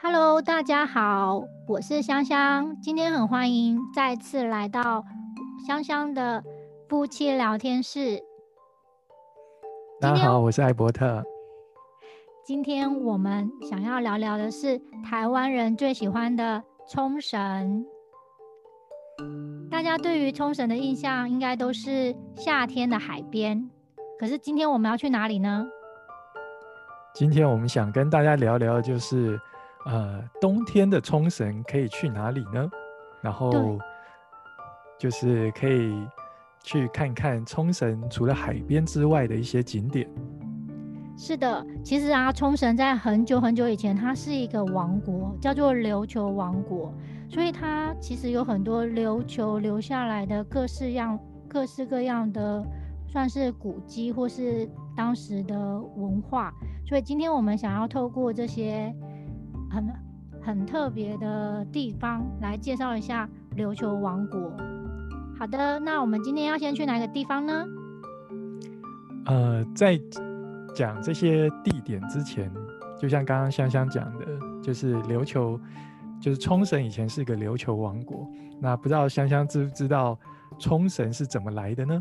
Hello，大家好，我是香香。今天很欢迎再次来到香香的夫妻聊天室。大家好，我是艾伯特。今天我们想要聊聊的是台湾人最喜欢的冲绳。大家对于冲绳的印象应该都是夏天的海边，可是今天我们要去哪里呢？今天我们想跟大家聊聊，就是呃，冬天的冲绳可以去哪里呢？然后就是可以去看看冲绳除了海边之外的一些景点。是的，其实啊，冲绳在很久很久以前，它是一个王国，叫做琉球王国，所以它其实有很多琉球留下来的各式样、各式各样的，算是古迹或是当时的文化。所以今天我们想要透过这些很很特别的地方来介绍一下琉球王国。好的，那我们今天要先去哪个地方呢？呃，在。讲这些地点之前，就像刚刚香香讲的，就是琉球，就是冲绳以前是一个琉球王国。那不知道香香知不知道冲绳是怎么来的呢？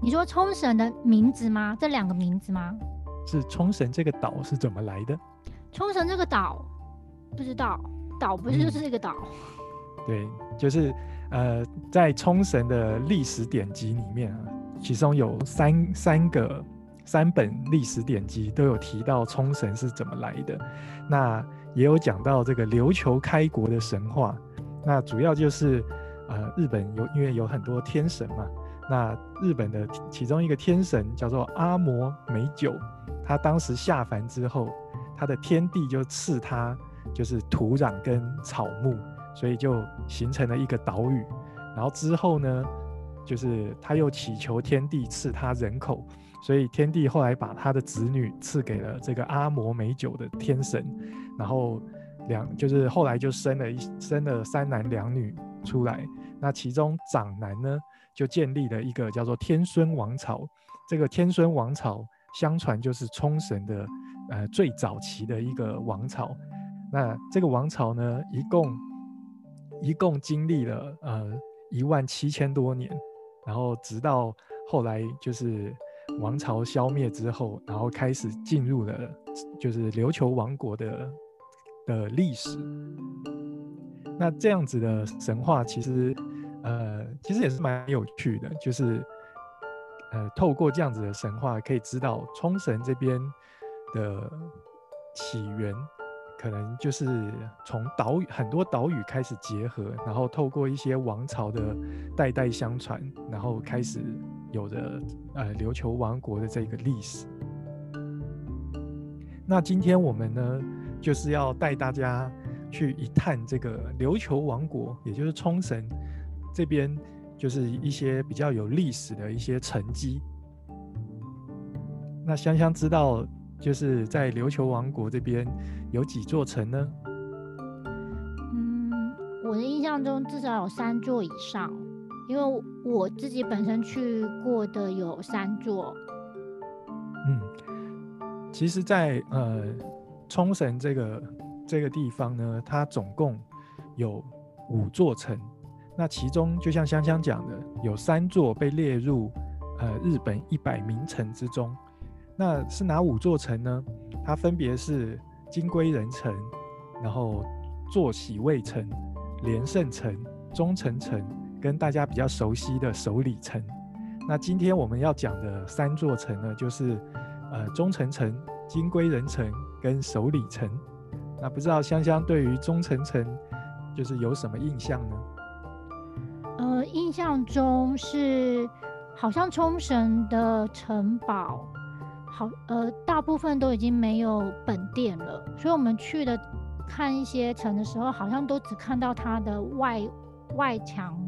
你说冲绳的名字吗？这两个名字吗？是冲绳这个岛是怎么来的？冲绳这个岛不知道，岛不是就是一个岛？对，就是呃，在冲绳的历史典籍里面啊，其中有三三个。三本历史典籍都有提到冲绳是怎么来的，那也有讲到这个琉球开国的神话。那主要就是呃，日本有因为有很多天神嘛，那日本的其中一个天神叫做阿摩美酒，他当时下凡之后，他的天地就赐他就是土壤跟草木，所以就形成了一个岛屿。然后之后呢，就是他又祈求天地赐他人口。所以天帝后来把他的子女赐给了这个阿摩美酒的天神，然后两就是后来就生了一生了三男两女出来。那其中长男呢，就建立了一个叫做天孙王朝。这个天孙王朝相传就是冲绳的呃最早期的一个王朝。那这个王朝呢，一共一共经历了呃一万七千多年，然后直到后来就是。王朝消灭之后，然后开始进入了就是琉球王国的的历史。那这样子的神话其实呃其实也是蛮有趣的，就是呃透过这样子的神话可以知道冲绳这边的起源。可能就是从岛屿很多岛屿开始结合，然后透过一些王朝的代代相传，然后开始有着呃琉球王国的这个历史。那今天我们呢，就是要带大家去一探这个琉球王国，也就是冲绳这边，就是一些比较有历史的一些沉积。那香香知道。就是在琉球王国这边有几座城呢？嗯，我的印象中至少有三座以上，因为我自己本身去过的有三座。嗯，其实，在呃冲绳这个这个地方呢，它总共有五座城，那其中就像香香讲的，有三座被列入呃日本一百名城之中。那是哪五座城呢？它分别是金龟人城，然后坐喜卫城、连胜城、中城城，跟大家比较熟悉的首里城。那今天我们要讲的三座城呢，就是呃中城城、金龟人城跟首里城。那不知道香香对于中城城就是有什么印象呢？呃，印象中是好像冲绳的城堡。好，呃，大部分都已经没有本店了，所以我们去的看一些城的时候，好像都只看到它的外外墙，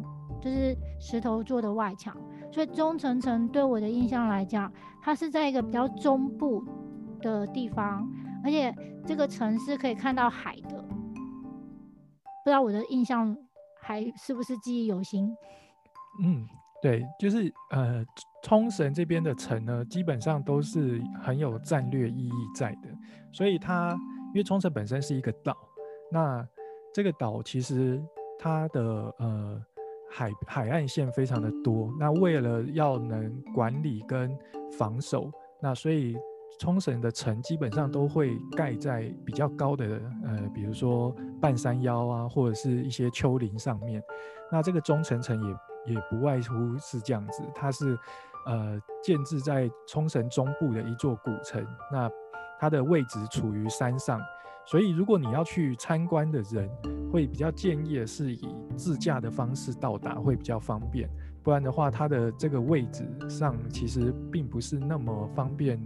就是石头做的外墙。所以中城城对我的印象来讲，它是在一个比较中部的地方，而且这个城是可以看到海的。不知道我的印象还是不是记忆犹新？嗯。对，就是呃，冲绳这边的城呢，基本上都是很有战略意义在的，所以它因为冲绳本身是一个岛，那这个岛其实它的呃海海岸线非常的多，那为了要能管理跟防守，那所以冲绳的城基本上都会盖在比较高的呃，比如说半山腰啊，或者是一些丘陵上面。那这个中城城也也不外乎是这样子，它是呃建制在冲绳中部的一座古城。那它的位置处于山上，所以如果你要去参观的人，会比较建议是以自驾的方式到达会比较方便。不然的话，它的这个位置上其实并不是那么方便，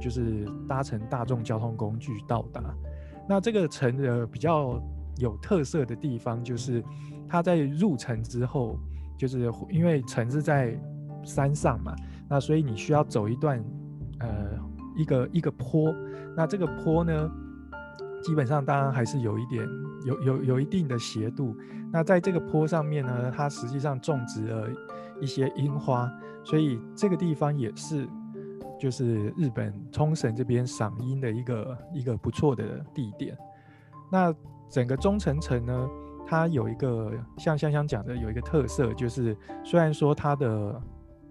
就是搭乘大众交通工具到达。那这个城的比较有特色的地方，就是它在入城之后，就是因为城是在山上嘛，那所以你需要走一段呃一个一个坡。那这个坡呢，基本上当然还是有一点有有有一定的斜度。那在这个坡上面呢，它实际上种植了一些樱花，所以这个地方也是就是日本冲绳这边赏樱的一个一个不错的地点。那整个中城城呢，它有一个像香香讲的有一个特色，就是虽然说它的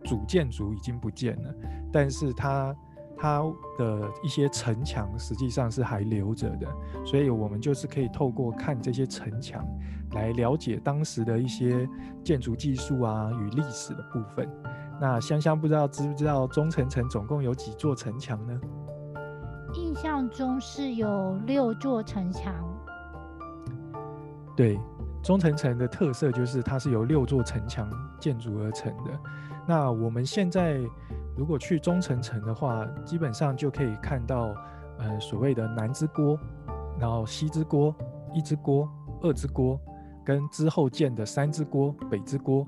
主建筑已经不见了，但是它。它的一些城墙实际上是还留着的，所以我们就是可以透过看这些城墙来了解当时的一些建筑技术啊与历史的部分。那香香不知道知不知道中城城总共有几座城墙呢？印象中是有六座城墙。对，中城城的特色就是它是由六座城墙建筑而成的。那我们现在。如果去中城城的话，基本上就可以看到，呃，所谓的南之郭，然后西之郭、一之锅、二之锅，跟之后建的三之锅、北之锅。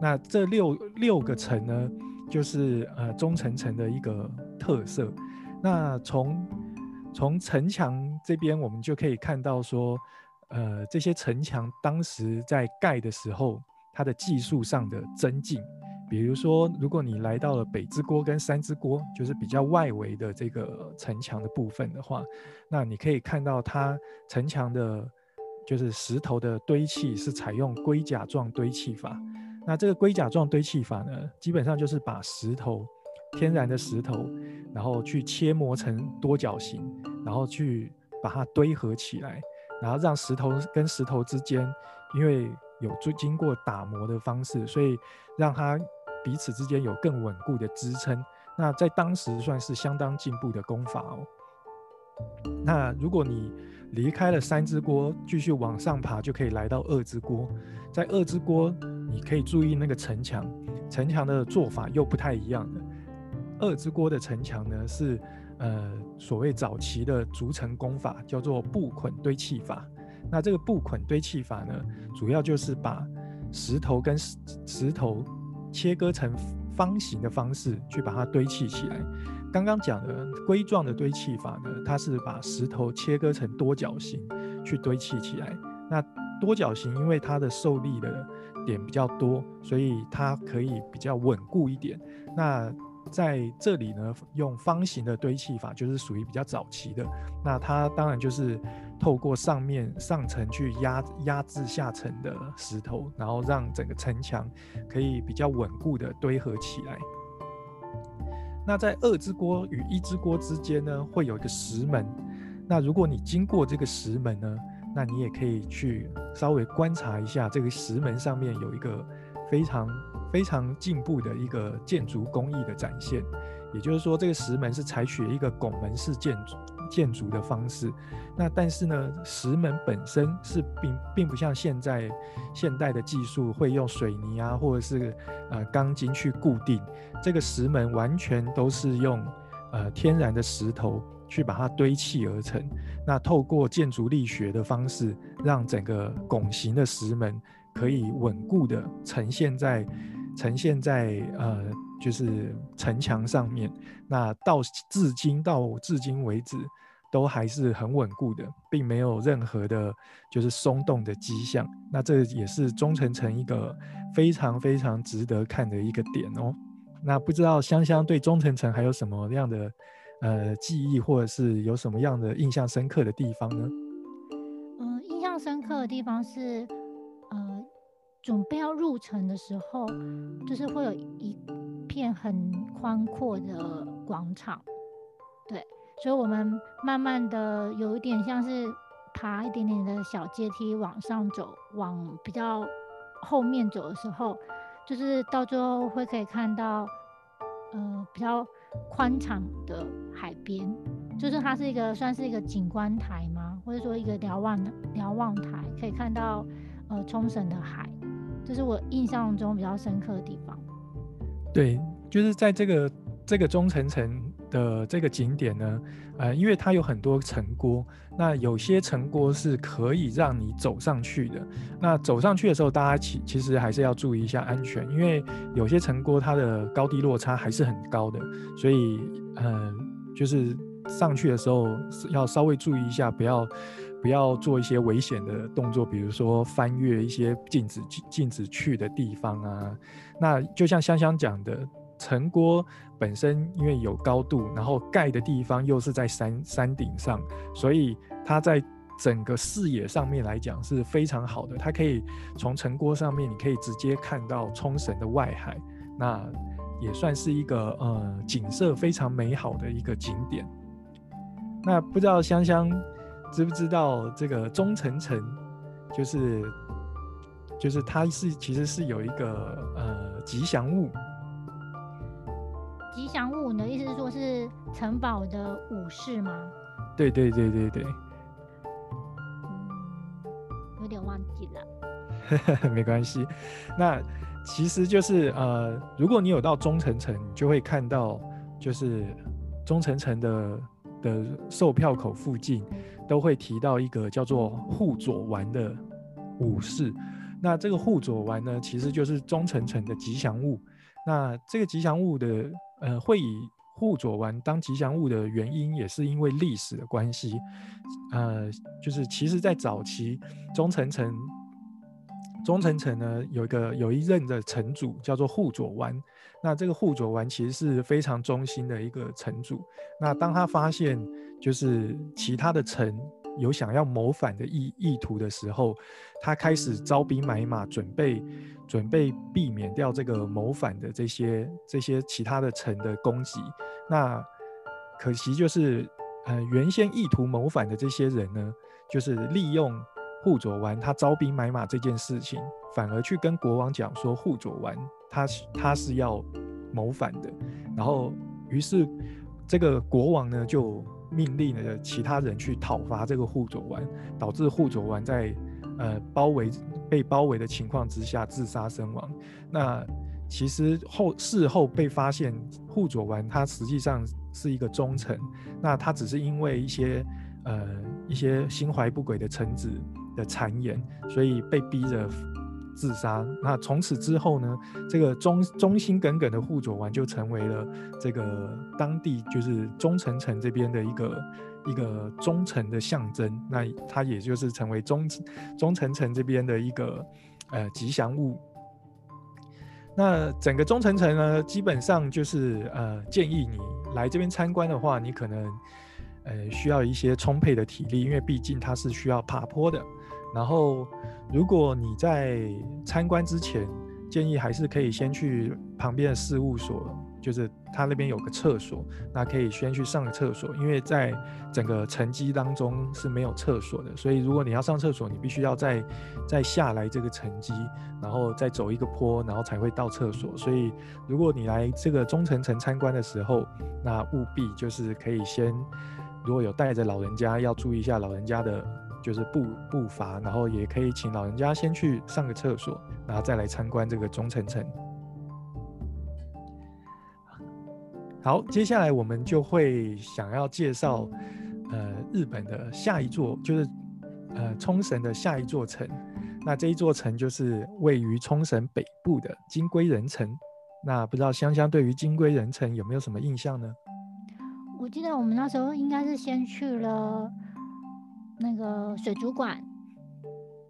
那这六六个城呢，就是呃中城城的一个特色。那从从城墙这边，我们就可以看到说，呃，这些城墙当时在盖的时候，它的技术上的增进。比如说，如果你来到了北之锅跟三之锅，就是比较外围的这个城墙的部分的话，那你可以看到它城墙的，就是石头的堆砌是采用龟甲状堆砌法。那这个龟甲状堆砌法呢，基本上就是把石头，天然的石头，然后去切磨成多角形，然后去把它堆合起来，然后让石头跟石头之间，因为有经经过打磨的方式，所以让它。彼此之间有更稳固的支撑，那在当时算是相当进步的功法哦。那如果你离开了三之锅，继续往上爬，就可以来到二之锅。在二之锅，你可以注意那个城墙，城墙的做法又不太一样的。二之锅的城墙呢，是呃所谓早期的逐层功法，叫做布捆堆砌法。那这个布捆堆砌法呢，主要就是把石头跟石石头。切割成方形的方式去把它堆砌起来。刚刚讲的龟状的堆砌法呢，它是把石头切割成多角形去堆砌起来。那多角形因为它的受力的点比较多，所以它可以比较稳固一点。那在这里呢，用方形的堆砌法就是属于比较早期的。那它当然就是透过上面上层去压压制下层的石头，然后让整个城墙可以比较稳固的堆合起来。那在二之锅与一之锅之间呢，会有一个石门。那如果你经过这个石门呢，那你也可以去稍微观察一下这个石门上面有一个非常。非常进步的一个建筑工艺的展现，也就是说，这个石门是采取一个拱门式建筑建筑的方式。那但是呢，石门本身是并并不像现在现代的技术会用水泥啊，或者是呃钢筋去固定。这个石门完全都是用呃天然的石头去把它堆砌而成。那透过建筑力学的方式，让整个拱形的石门可以稳固的呈现在。呈现在呃，就是城墙上面。那到至今到至今为止，都还是很稳固的，并没有任何的，就是松动的迹象。那这也是中城城一个非常非常值得看的一个点哦。那不知道香香对中城城还有什么样的呃记忆，或者是有什么样的印象深刻的地方呢？嗯，印象深刻的地方是，呃，准备要入城的时候，就是会有一片很宽阔的广场，对，所以我们慢慢的有一点像是爬一点点的小阶梯往上走，往比较后面走的时候，就是到最后会可以看到，呃，比较宽敞的海边，就是它是一个算是一个景观台吗？或者说一个瞭望瞭望台，可以看到呃冲绳的海，这是我印象中比较深刻的地方。对，就是在这个这个中层层的这个景点呢，呃，因为它有很多城郭，那有些城郭是可以让你走上去的。那走上去的时候，大家其其实还是要注意一下安全，因为有些城郭它的高低落差还是很高的，所以呃，就是上去的时候要稍微注意一下，不要不要做一些危险的动作，比如说翻越一些禁止禁止去的地方啊。那就像香香讲的，城郭本身因为有高度，然后盖的地方又是在山山顶上，所以它在整个视野上面来讲是非常好的。它可以从城郭上面，你可以直接看到冲绳的外海，那也算是一个呃景色非常美好的一个景点。那不知道香香知不知道这个钟城城，就是就是它是其实是有一个呃。吉祥物，吉祥物，你的意思是说是城堡的武士吗？对对对对对。嗯，有点忘记了。没关系，那其实就是呃，如果你有到中城城，你就会看到，就是中城城的的售票口附近都会提到一个叫做护佐丸的武士。那这个护佐丸呢，其实就是中城城的吉祥物。那这个吉祥物的，呃，会以护佐丸当吉祥物的原因，也是因为历史的关系。呃，就是其实在早期中城城，中城城呢有一个有一任的城主叫做护佐丸。那这个护佐丸其实是非常忠心的一个城主。那当他发现就是其他的城，有想要谋反的意意图的时候，他开始招兵买马，准备准备避免掉这个谋反的这些这些其他的城的攻击。那可惜就是，呃，原先意图谋反的这些人呢，就是利用护佐丸他招兵买马这件事情，反而去跟国王讲说护佐丸他他是要谋反的。然后于是这个国王呢就。命令了其他人去讨伐这个护佐丸，导致护佐丸在呃包围被包围的情况之下自杀身亡。那其实后事后被发现，护佐丸他实际上是一个忠臣，那他只是因为一些呃一些心怀不轨的臣子的谗言，所以被逼着。自杀。那从此之后呢？这个忠忠心耿耿的护佐丸就成为了这个当地就是忠城城这边的一个一个忠诚的象征。那它也就是成为忠忠城城这边的一个呃吉祥物。那整个忠城城呢，基本上就是呃建议你来这边参观的话，你可能呃需要一些充沛的体力，因为毕竟它是需要爬坡的。然后，如果你在参观之前，建议还是可以先去旁边的事务所，就是他那边有个厕所，那可以先去上个厕所。因为在整个城基当中是没有厕所的，所以如果你要上厕所，你必须要再再下来这个城基，然后再走一个坡，然后才会到厕所。所以，如果你来这个中城城参观的时候，那务必就是可以先，如果有带着老人家，要注意一下老人家的。就是步步伐，然后也可以请老人家先去上个厕所，然后再来参观这个中城城。好，接下来我们就会想要介绍，呃，日本的下一座，就是呃冲绳的下一座城。那这一座城就是位于冲绳北部的金龟人城。那不知道香香对于金龟人城有没有什么印象呢？我记得我们那时候应该是先去了。那个水族馆，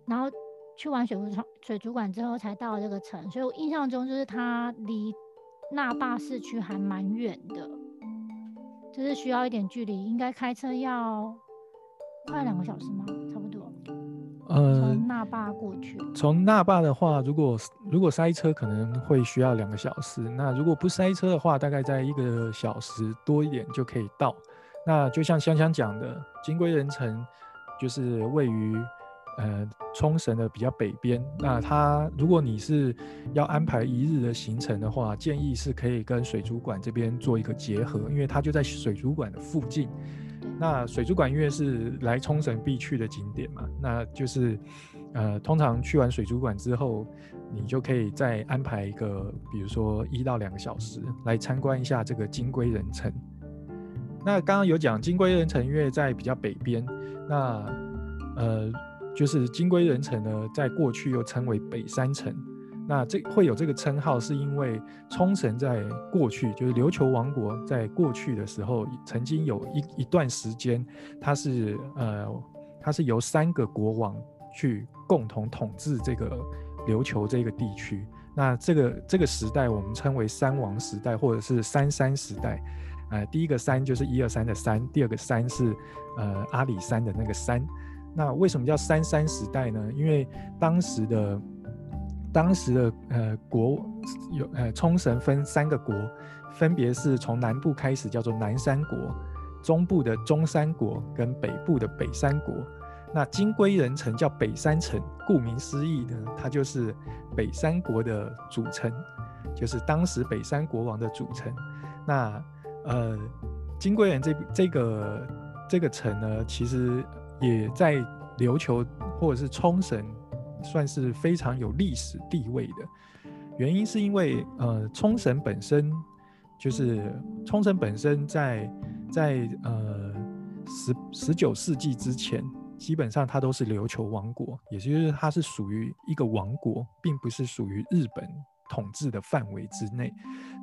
然后去完水族水族馆之后才到这个城，所以我印象中就是它离那霸市区还蛮远的，就是需要一点距离，应该开车要快两个小时吗？差不多。呃，从那霸过去，从那霸的话，如果如果塞车可能会需要两个小时，那如果不塞车的话，大概在一个小时多一点就可以到。那就像香香讲的，金龟人城就是位于呃冲绳的比较北边。那它如果你是要安排一日的行程的话，建议是可以跟水族馆这边做一个结合，因为它就在水族馆的附近。那水族馆因为是来冲绳必去的景点嘛，那就是呃通常去完水族馆之后，你就可以再安排一个，比如说一到两个小时来参观一下这个金龟人城。那刚刚有讲金龟人城，因为在比较北边，那呃，就是金龟人城呢，在过去又称为北山城。那这会有这个称号，是因为冲绳在过去，就是琉球王国在过去的时候，曾经有一一段时间，它是呃，它是由三个国王去共同统治这个琉球这个地区。那这个这个时代，我们称为三王时代，或者是三山时代。呃，第一个山就是一二三的山，第二个山是呃阿里山的那个山。那为什么叫三山时代呢？因为当时的当时的呃国有呃冲绳分三个国，分别是从南部开始叫做南山国，中部的中山国跟北部的北山国。那金龟人城叫北山城，顾名思义呢，它就是北山国的组成，就是当时北山国王的组成。那呃，金龟人这这个这个城呢，其实也在琉球或者是冲绳，算是非常有历史地位的。原因是因为呃，冲绳本身就是冲绳本身在在呃十十九世纪之前，基本上它都是琉球王国，也就是它是属于一个王国，并不是属于日本。统治的范围之内，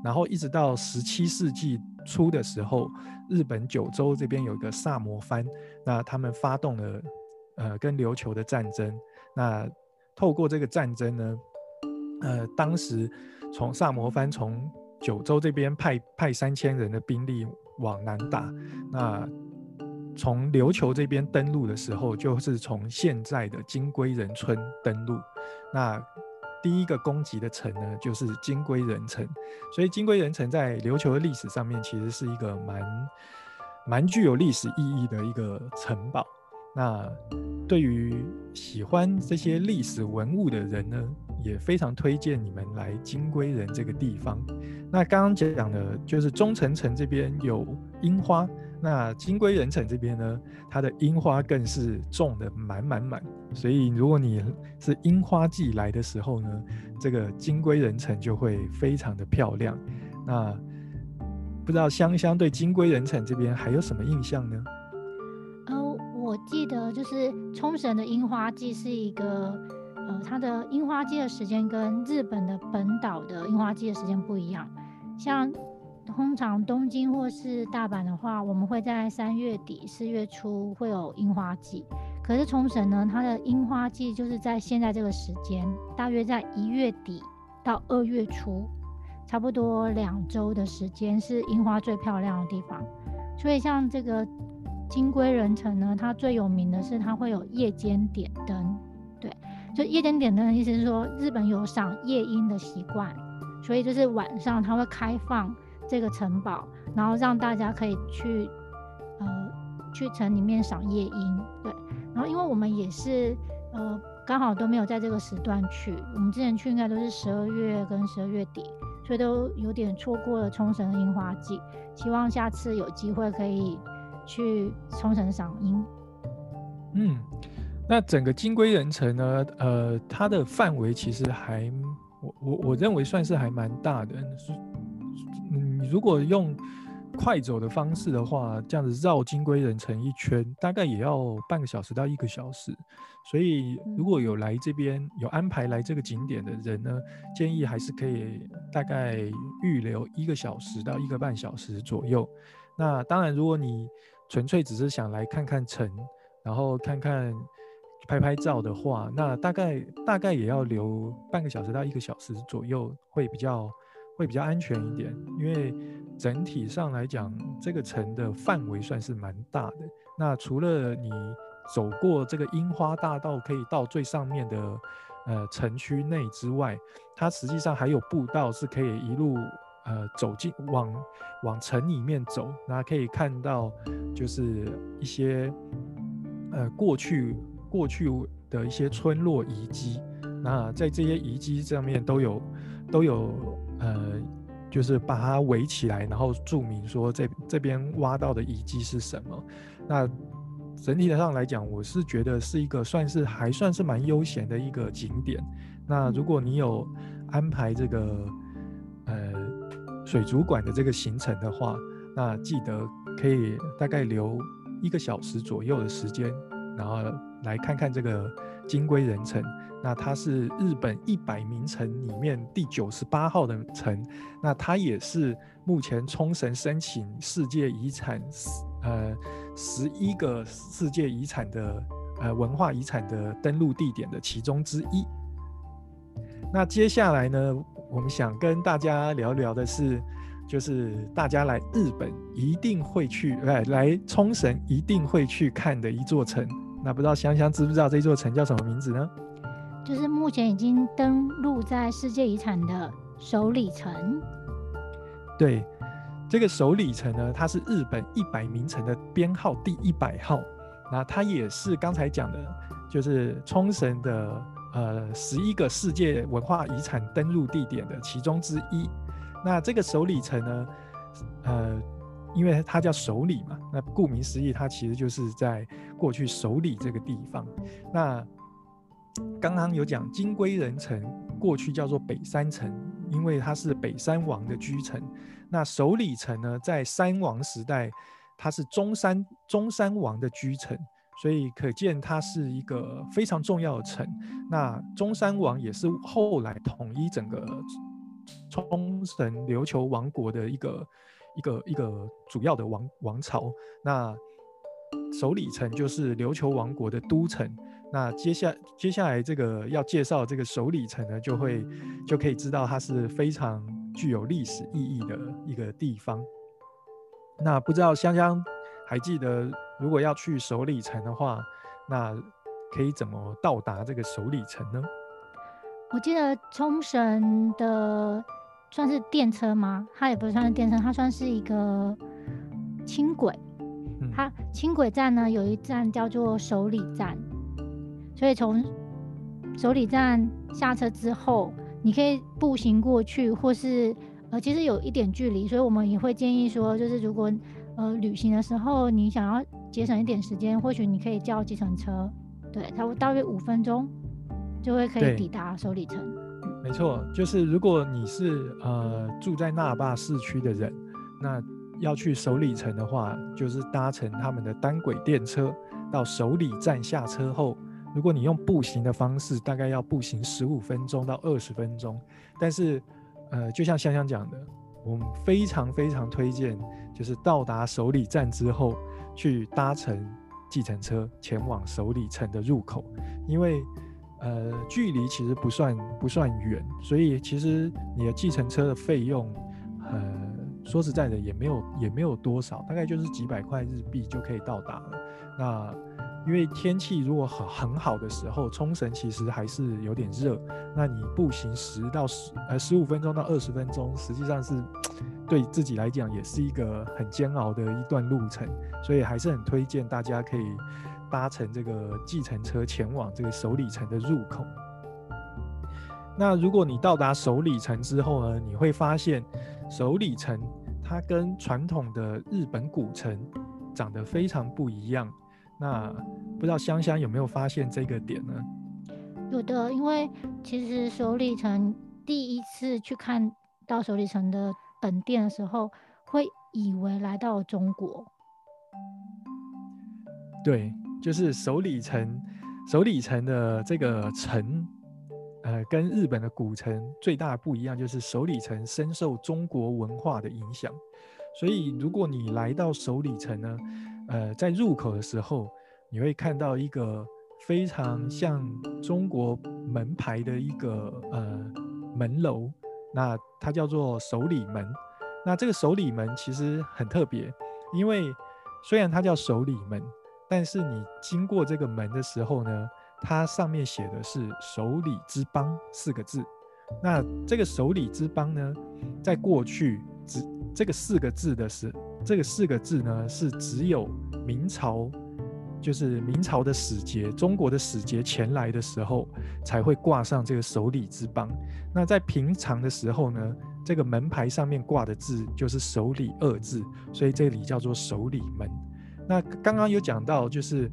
然后一直到十七世纪初的时候，日本九州这边有一个萨摩藩，那他们发动了呃跟琉球的战争。那透过这个战争呢，呃，当时从萨摩藩从九州这边派派三千人的兵力往南打，那从琉球这边登陆的时候，就是从现在的金龟人村登陆，那。第一个攻击的城呢，就是金龟人城，所以金龟人城在琉球的历史上面，其实是一个蛮蛮具有历史意义的一个城堡。那对于喜欢这些历史文物的人呢，也非常推荐你们来金龟人这个地方。那刚刚讲的就是中城城这边有樱花。那金龟人城这边呢，它的樱花更是种的满满满，所以如果你是樱花季来的时候呢，这个金龟人城就会非常的漂亮。那不知道香香对金龟人城这边还有什么印象呢？呃，我记得就是冲绳的樱花季是一个，呃，它的樱花季的时间跟日本的本岛的樱花季的时间不一样，像。通常东京或是大阪的话，我们会在三月底四月初会有樱花季。可是冲绳呢，它的樱花季就是在现在这个时间，大约在一月底到二月初，差不多两周的时间是樱花最漂亮的地方。所以像这个金龟人城呢，它最有名的是它会有夜间点灯。对，就夜间点灯的意思是说，日本有赏夜莺的习惯，所以就是晚上它会开放。这个城堡，然后让大家可以去，呃，去城里面赏夜莺，对。然后因为我们也是，呃，刚好都没有在这个时段去，我们之前去应该都是十二月跟十二月底，所以都有点错过了冲绳樱花季。希望下次有机会可以去冲绳赏樱。嗯，那整个金龟人城呢，呃，它的范围其实还，我我我认为算是还蛮大的。如果用快走的方式的话，这样子绕金龟人城一圈，大概也要半个小时到一个小时。所以如果有来这边有安排来这个景点的人呢，建议还是可以大概预留一个小时到一个半小时左右。那当然，如果你纯粹只是想来看看城，然后看看拍拍照的话，那大概大概也要留半个小时到一个小时左右，会比较。会比较安全一点，因为整体上来讲，这个城的范围算是蛮大的。那除了你走过这个樱花大道可以到最上面的呃城区内之外，它实际上还有步道是可以一路呃走进往往城里面走，那可以看到就是一些呃过去过去的一些村落遗迹。那在这些遗迹上面都有都有呃，就是把它围起来，然后注明说这这边挖到的遗迹是什么。那整体上来讲，我是觉得是一个算是还算是蛮悠闲的一个景点。那如果你有安排这个呃水族馆的这个行程的话，那记得可以大概留一个小时左右的时间，然后来看看这个金龟人城。那它是日本一百名城里面第九十八号的城，那它也是目前冲绳申请世界遗产，呃，十一个世界遗产的呃文化遗产的登陆地点的其中之一。那接下来呢，我们想跟大家聊聊的是，就是大家来日本一定会去，来来冲绳一定会去看的一座城。那不知道香香知不知道这座城叫什么名字呢？就是目前已经登录在世界遗产的首里城。对，这个首里城呢，它是日本一百名城的编号第一百号，那它也是刚才讲的，就是冲绳的呃十一个世界文化遗产登录地点的其中之一。那这个首里城呢，呃，因为它叫首里嘛，那顾名思义，它其实就是在过去首里这个地方。那刚刚有讲金龟人城，过去叫做北山城，因为它是北山王的居城。那首里城呢，在山王时代，它是中山中山王的居城，所以可见它是一个非常重要的城。那中山王也是后来统一整个冲绳琉球王国的一个一个一个主要的王王朝。那首里城就是琉球王国的都城。那接下接下来这个要介绍这个首里城呢，就会就可以知道它是非常具有历史意义的一个地方。那不知道香香还记得，如果要去首里城的话，那可以怎么到达这个首里城呢？我记得冲绳的算是电车吗？它也不算是电车，它算是一个轻轨。它轻轨站呢有一站叫做首里站。所以从首里站下车之后，你可以步行过去，或是呃，其实有一点距离，所以我们也会建议说，就是如果呃旅行的时候你想要节省一点时间，或许你可以叫计程车，对，它会大约五分钟就会可以抵达首里城。没错，就是如果你是呃住在那霸市区的人，那要去首里城的话，就是搭乘他们的单轨电车到首里站下车后。如果你用步行的方式，大概要步行十五分钟到二十分钟。但是，呃，就像香香讲的，我们非常非常推荐，就是到达首里站之后，去搭乘计程车前往首里城的入口，因为，呃，距离其实不算不算远，所以其实你的计程车的费用，呃，说实在的也没有也没有多少，大概就是几百块日币就可以到达了。那因为天气如果很很好的时候，冲绳其实还是有点热。那你步行十到十呃十五分钟到二十分钟，实际上是对自己来讲也是一个很煎熬的一段路程。所以还是很推荐大家可以搭乘这个计程车前往这个首里城的入口。那如果你到达首里城之后呢，你会发现首里城它跟传统的日本古城长得非常不一样。那不知道香香有没有发现这个点呢？有的，因为其实首里城第一次去看到首里城的本店的时候，会以为来到中国。对，就是首里城，首里城的这个城，呃，跟日本的古城最大不一样，就是首里城深受中国文化的影响。所以，如果你来到首里城呢？呃，在入口的时候，你会看到一个非常像中国门牌的一个呃门楼。那它叫做首里门。那这个首里门其实很特别，因为虽然它叫首里门，但是你经过这个门的时候呢，它上面写的是“守礼之邦”四个字。那这个守礼之邦呢，在过去只这个四个字的是这个四个字呢，是只有明朝。就是明朝的使节，中国的使节前来的时候，才会挂上这个守礼之邦。那在平常的时候呢，这个门牌上面挂的字就是守礼二字，所以这里叫做守礼门。那刚刚有讲到，就是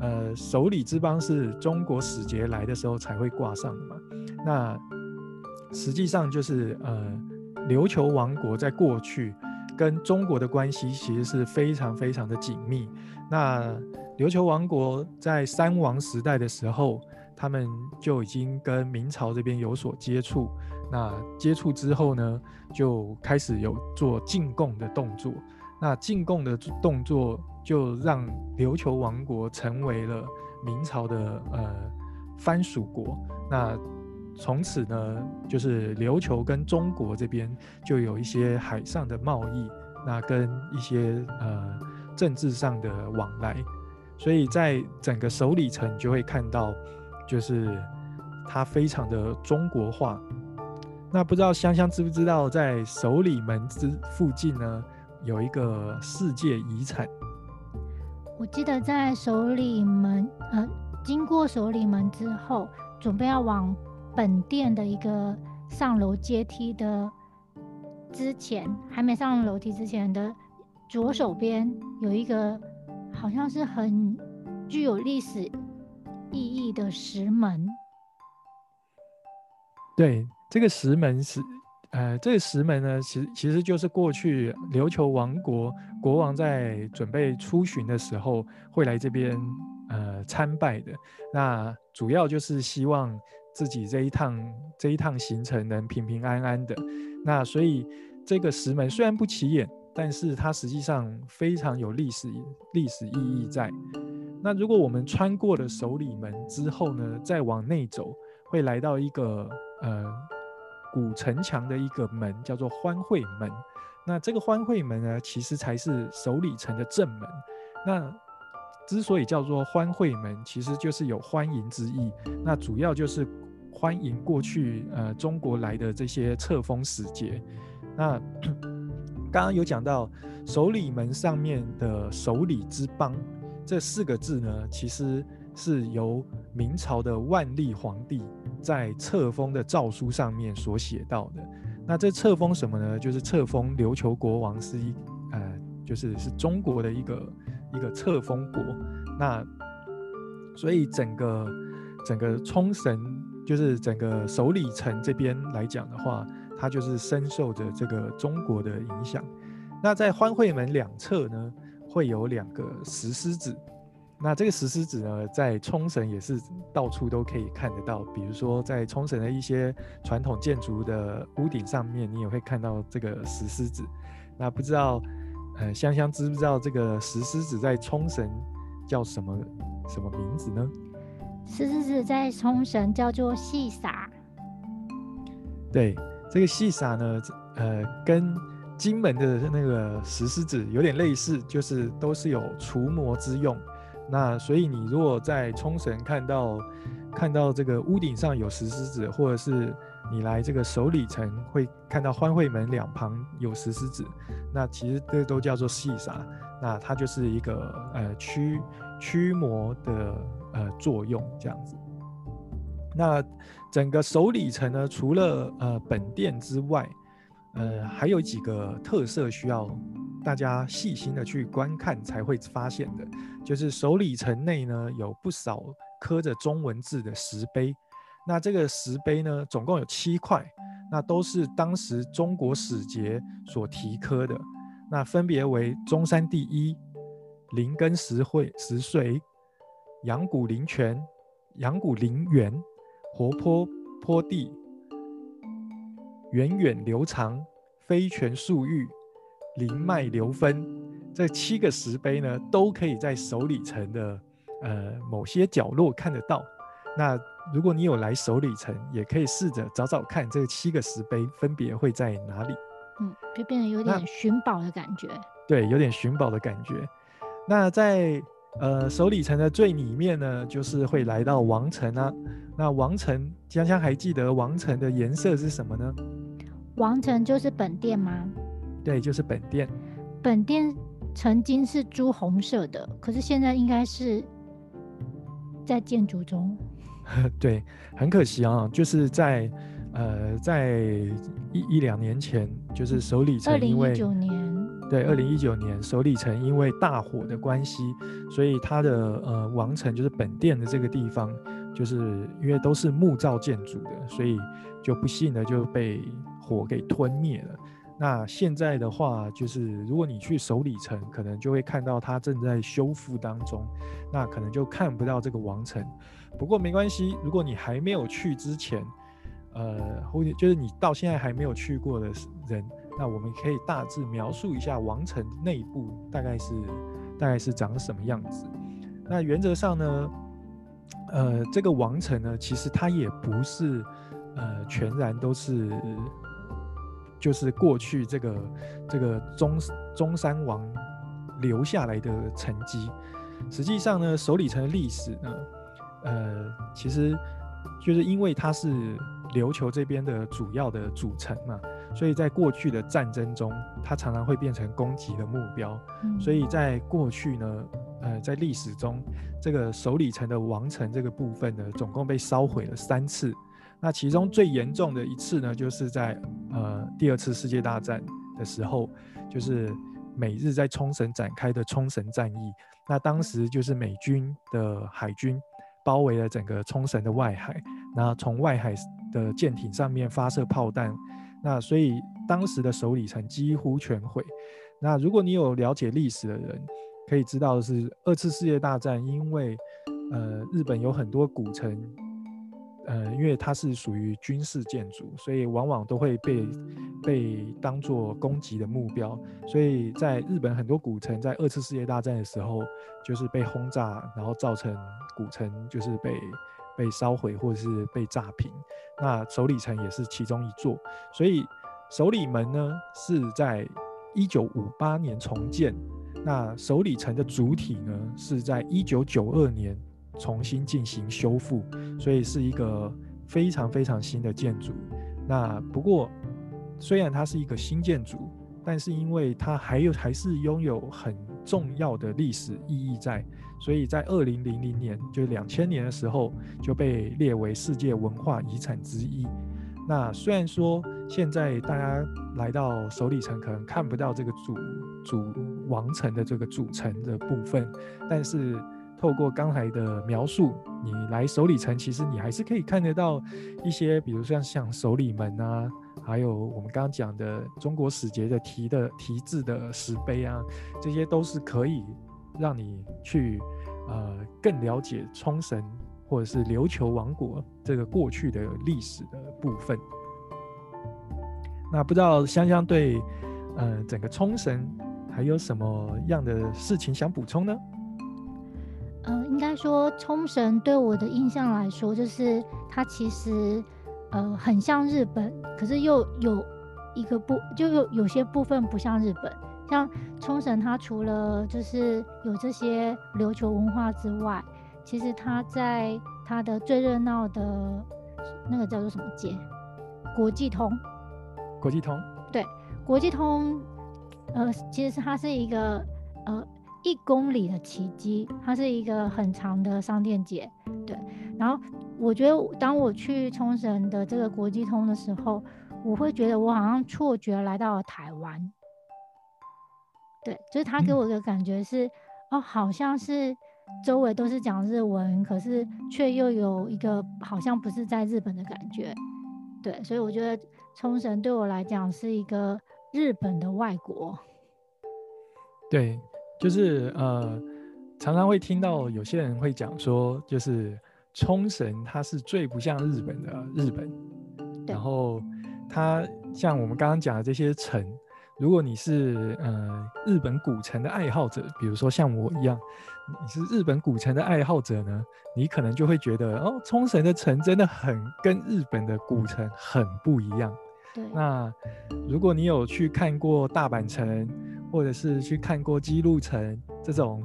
呃，首里之邦是中国使节来的时候才会挂上的嘛。那实际上就是呃，琉球王国在过去跟中国的关系其实是非常非常的紧密。那琉球王国在三王时代的时候，他们就已经跟明朝这边有所接触。那接触之后呢，就开始有做进贡的动作。那进贡的动作就让琉球王国成为了明朝的呃藩属国。那从此呢，就是琉球跟中国这边就有一些海上的贸易，那跟一些呃政治上的往来。所以在整个首里城，就会看到，就是它非常的中国化。那不知道香香知不知道，在首里门之附近呢，有一个世界遗产。我记得在首里门，呃，经过首里门之后，准备要往本店的一个上楼阶梯的之前，还没上楼梯之前的左手边有一个。好像是很具有历史意义的石门。对，这个石门是，呃，这石门呢，其实其实就是过去琉球王国国王在准备出巡的时候会来这边呃参拜的。那主要就是希望自己这一趟这一趟行程能平平安安的。那所以这个石门虽然不起眼。但是它实际上非常有历史历史意义在。那如果我们穿过了首里门之后呢，再往内走，会来到一个呃古城墙的一个门，叫做欢会门。那这个欢会门呢，其实才是首里城的正门。那之所以叫做欢会门，其实就是有欢迎之意。那主要就是欢迎过去呃中国来的这些册封使节。那 刚刚有讲到首里门上面的“首里之邦”这四个字呢，其实是由明朝的万历皇帝在册封的诏书上面所写到的。那这册封什么呢？就是册封琉球国王是一呃，就是是中国的一个一个册封国。那所以整个整个冲绳，就是整个首里城这边来讲的话。它就是深受着这个中国的影响。那在欢会门两侧呢，会有两个石狮子。那这个石狮子呢，在冲绳也是到处都可以看得到。比如说，在冲绳的一些传统建筑的屋顶上面，你也会看到这个石狮子。那不知道，呃，香香知不知道这个石狮子在冲绳叫什么什么名字呢？石狮子在冲绳叫做细撒。对。这个细撒呢，呃，跟金门的那个石狮子有点类似，就是都是有除魔之用。那所以你如果在冲绳看到看到这个屋顶上有石狮子，或者是你来这个首里城会看到欢会门两旁有石狮子，那其实这都叫做细撒。那它就是一个呃驱驱魔的呃作用这样子。那整个首里城呢，除了呃本殿之外，呃还有几个特色需要大家细心的去观看才会发现的，就是首里城内呢有不少刻着中文字的石碑。那这个石碑呢，总共有七块，那都是当时中国使节所题刻的。那分别为中山第一、灵根石会石穗、阳谷灵泉、阳谷灵园。活泼坡地，源远流长，飞泉漱玉，灵脉流分。这七个石碑呢，都可以在首里城的呃某些角落看得到。那如果你有来首里城，也可以试着找找看这七个石碑分别会在哪里。嗯，就变得有点寻宝的感觉。对，有点寻宝的感觉。那在呃首里城的最里面呢，就是会来到王城啊。那王城，香香还记得王城的颜色是什么呢？王城就是本店吗？对，就是本店。本店曾经是朱红色的，可是现在应该是在建筑中。对，很可惜啊，就是在呃，在一一两年前，就是首里城因为二零一九年，对，二零一九年首里城因为大火的关系，所以它的呃王城就是本店的这个地方，就是因为都是木造建筑的，所以就不幸的就被火给吞灭了。那现在的话，就是如果你去首里城，可能就会看到它正在修复当中，那可能就看不到这个王城。不过没关系，如果你还没有去之前，呃，或者就是你到现在还没有去过的人，那我们可以大致描述一下王城内部大概是大概是长什么样子。那原则上呢，呃，这个王城呢，其实它也不是呃全然都是。就是过去这个这个中中山王留下来的成绩，实际上呢，首里城的历史呢，呃，其实就是因为它是琉球这边的主要的主城嘛，所以在过去的战争中，它常常会变成攻击的目标。所以在过去呢，呃，在历史中，这个首里城的王城这个部分呢，总共被烧毁了三次。那其中最严重的一次呢，就是在呃第二次世界大战的时候，就是美日在冲绳展开的冲绳战役。那当时就是美军的海军包围了整个冲绳的外海，那从外海的舰艇上面发射炮弹，那所以当时的首里城几乎全毁。那如果你有了解历史的人，可以知道的是，二次世界大战因为呃日本有很多古城。呃，因为它是属于军事建筑，所以往往都会被被当做攻击的目标。所以在日本很多古城在二次世界大战的时候，就是被轰炸，然后造成古城就是被被烧毁或者是被炸平。那首里城也是其中一座。所以首里门呢是在一九五八年重建，那首里城的主体呢是在一九九二年。重新进行修复，所以是一个非常非常新的建筑。那不过，虽然它是一个新建筑，但是因为它还有还是拥有很重要的历史意义在，所以在二零零零年，就两千年的时候，就被列为世界文化遗产之一。那虽然说现在大家来到首里城可能看不到这个主主王城的这个主城的部分，但是。透过刚才的描述，你来首里城，其实你还是可以看得到一些，比如像像首里门啊，还有我们刚刚讲的中国使节的题的题字的石碑啊，这些都是可以让你去呃更了解冲绳或者是琉球王国这个过去的历史的部分。那不知道香香对呃整个冲绳还有什么样的事情想补充呢？嗯，应该说冲绳对我的印象来说，就是它其实呃很像日本，可是又有一个部，就有有些部分不像日本。像冲绳，它除了就是有这些琉球文化之外，其实它在它的最热闹的那个叫做什么街？国际通。国际通。对，国际通，呃，其实是它是一个呃。一公里的奇迹，它是一个很长的商店街，对。然后我觉得，当我去冲绳的这个国际通的时候，我会觉得我好像错觉来到了台湾。对，就是他给我的感觉是，哦，好像是周围都是讲日文，可是却又有一个好像不是在日本的感觉。对，所以我觉得冲绳对我来讲是一个日本的外国。对。就是呃，常常会听到有些人会讲说，就是冲绳它是最不像日本的日本，然后它像我们刚刚讲的这些城，如果你是呃日本古城的爱好者，比如说像我一样，你是日本古城的爱好者呢，你可能就会觉得哦，冲绳的城真的很跟日本的古城很不一样。对，那如果你有去看过大阪城，或者是去看过姬路城这种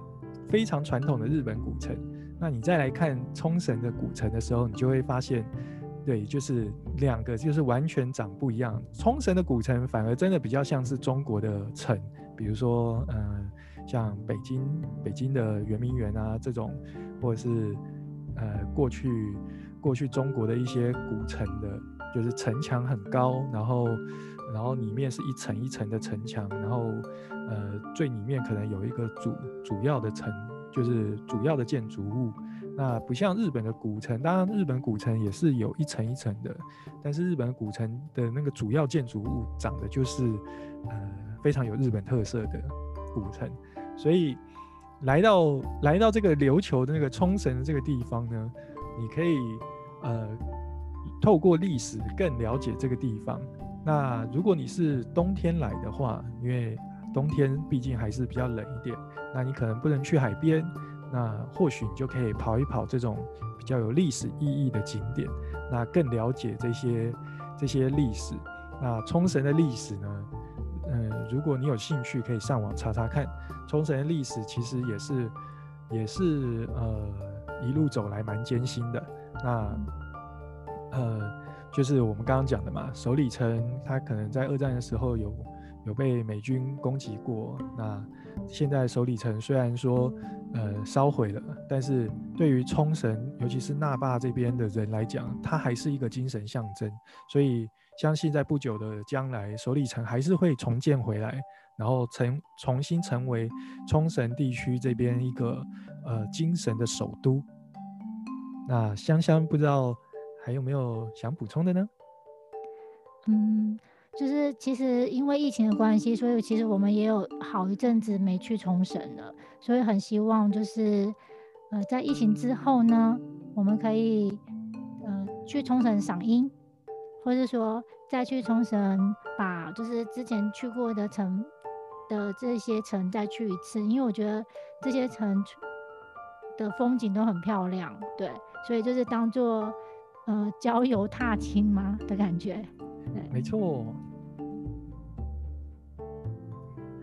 非常传统的日本古城，那你再来看冲绳的古城的时候，你就会发现，对，就是两个就是完全长不一样。冲绳的古城反而真的比较像是中国的城，比如说，嗯，像北京北京的圆明园啊这种，或者是呃过去过去中国的一些古城的。就是城墙很高，然后，然后里面是一层一层的城墙，然后，呃，最里面可能有一个主主要的城，就是主要的建筑物。那不像日本的古城，当然日本古城也是有一层一层的，但是日本古城的那个主要建筑物长得就是，呃，非常有日本特色的古城。所以来到来到这个琉球的那个冲绳的这个地方呢，你可以，呃。透过历史更了解这个地方。那如果你是冬天来的话，因为冬天毕竟还是比较冷一点，那你可能不能去海边。那或许你就可以跑一跑这种比较有历史意义的景点，那更了解这些这些历史。那冲绳的历史呢？嗯，如果你有兴趣，可以上网查查看。冲绳的历史其实也是也是呃一路走来蛮艰辛的。那呃，就是我们刚刚讲的嘛，首里城它可能在二战的时候有有被美军攻击过。那现在首里城虽然说呃烧毁了，但是对于冲绳，尤其是那霸这边的人来讲，它还是一个精神象征。所以相信在不久的将来，首里城还是会重建回来，然后成重新成为冲绳地区这边一个呃精神的首都。那香香不知道。还有没有想补充的呢？嗯，就是其实因为疫情的关系，所以其实我们也有好一阵子没去冲绳了，所以很希望就是呃在疫情之后呢，我们可以呃去冲绳赏樱，或者说再去冲绳把就是之前去过的城的这些城再去一次，因为我觉得这些城的风景都很漂亮，对，所以就是当做。呃，郊游踏青吗的感觉？对，没错。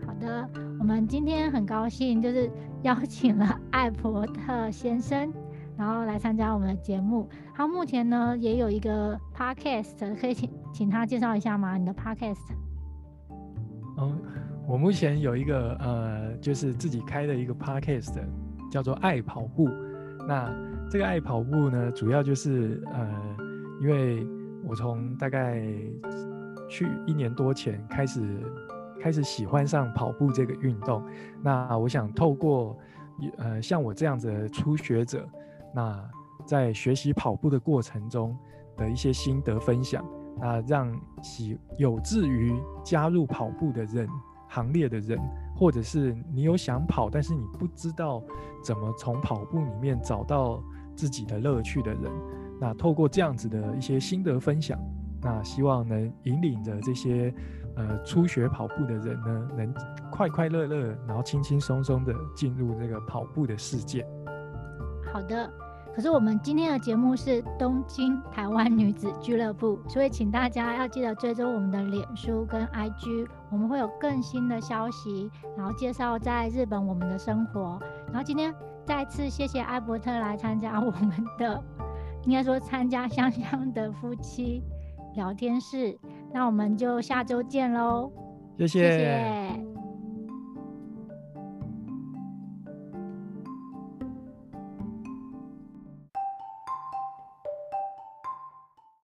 好的，我们今天很高兴，就是邀请了 艾伯特先生，然后来参加我们的节目。他目前呢也有一个 podcast，可以请请他介绍一下吗？你的 podcast？嗯，我目前有一个呃，就是自己开的一个 podcast，叫做爱跑步。那这个爱跑步呢，主要就是呃，因为我从大概去一年多前开始开始喜欢上跑步这个运动。那我想透过呃像我这样子的初学者，那在学习跑步的过程中的一些心得分享，那让喜有志于加入跑步的人行列的人。或者是你有想跑，但是你不知道怎么从跑步里面找到自己的乐趣的人，那透过这样子的一些心得分享，那希望能引领着这些呃初学跑步的人呢，能快快乐乐，然后轻轻松松的进入这个跑步的世界。好的。可是我们今天的节目是东京台湾女子俱乐部，所以请大家要记得追踪我们的脸书跟 IG，我们会有更新的消息，然后介绍在日本我们的生活。然后今天再次谢谢艾伯特来参加我们的，应该说参加香香的夫妻聊天室。那我们就下周见喽，谢谢。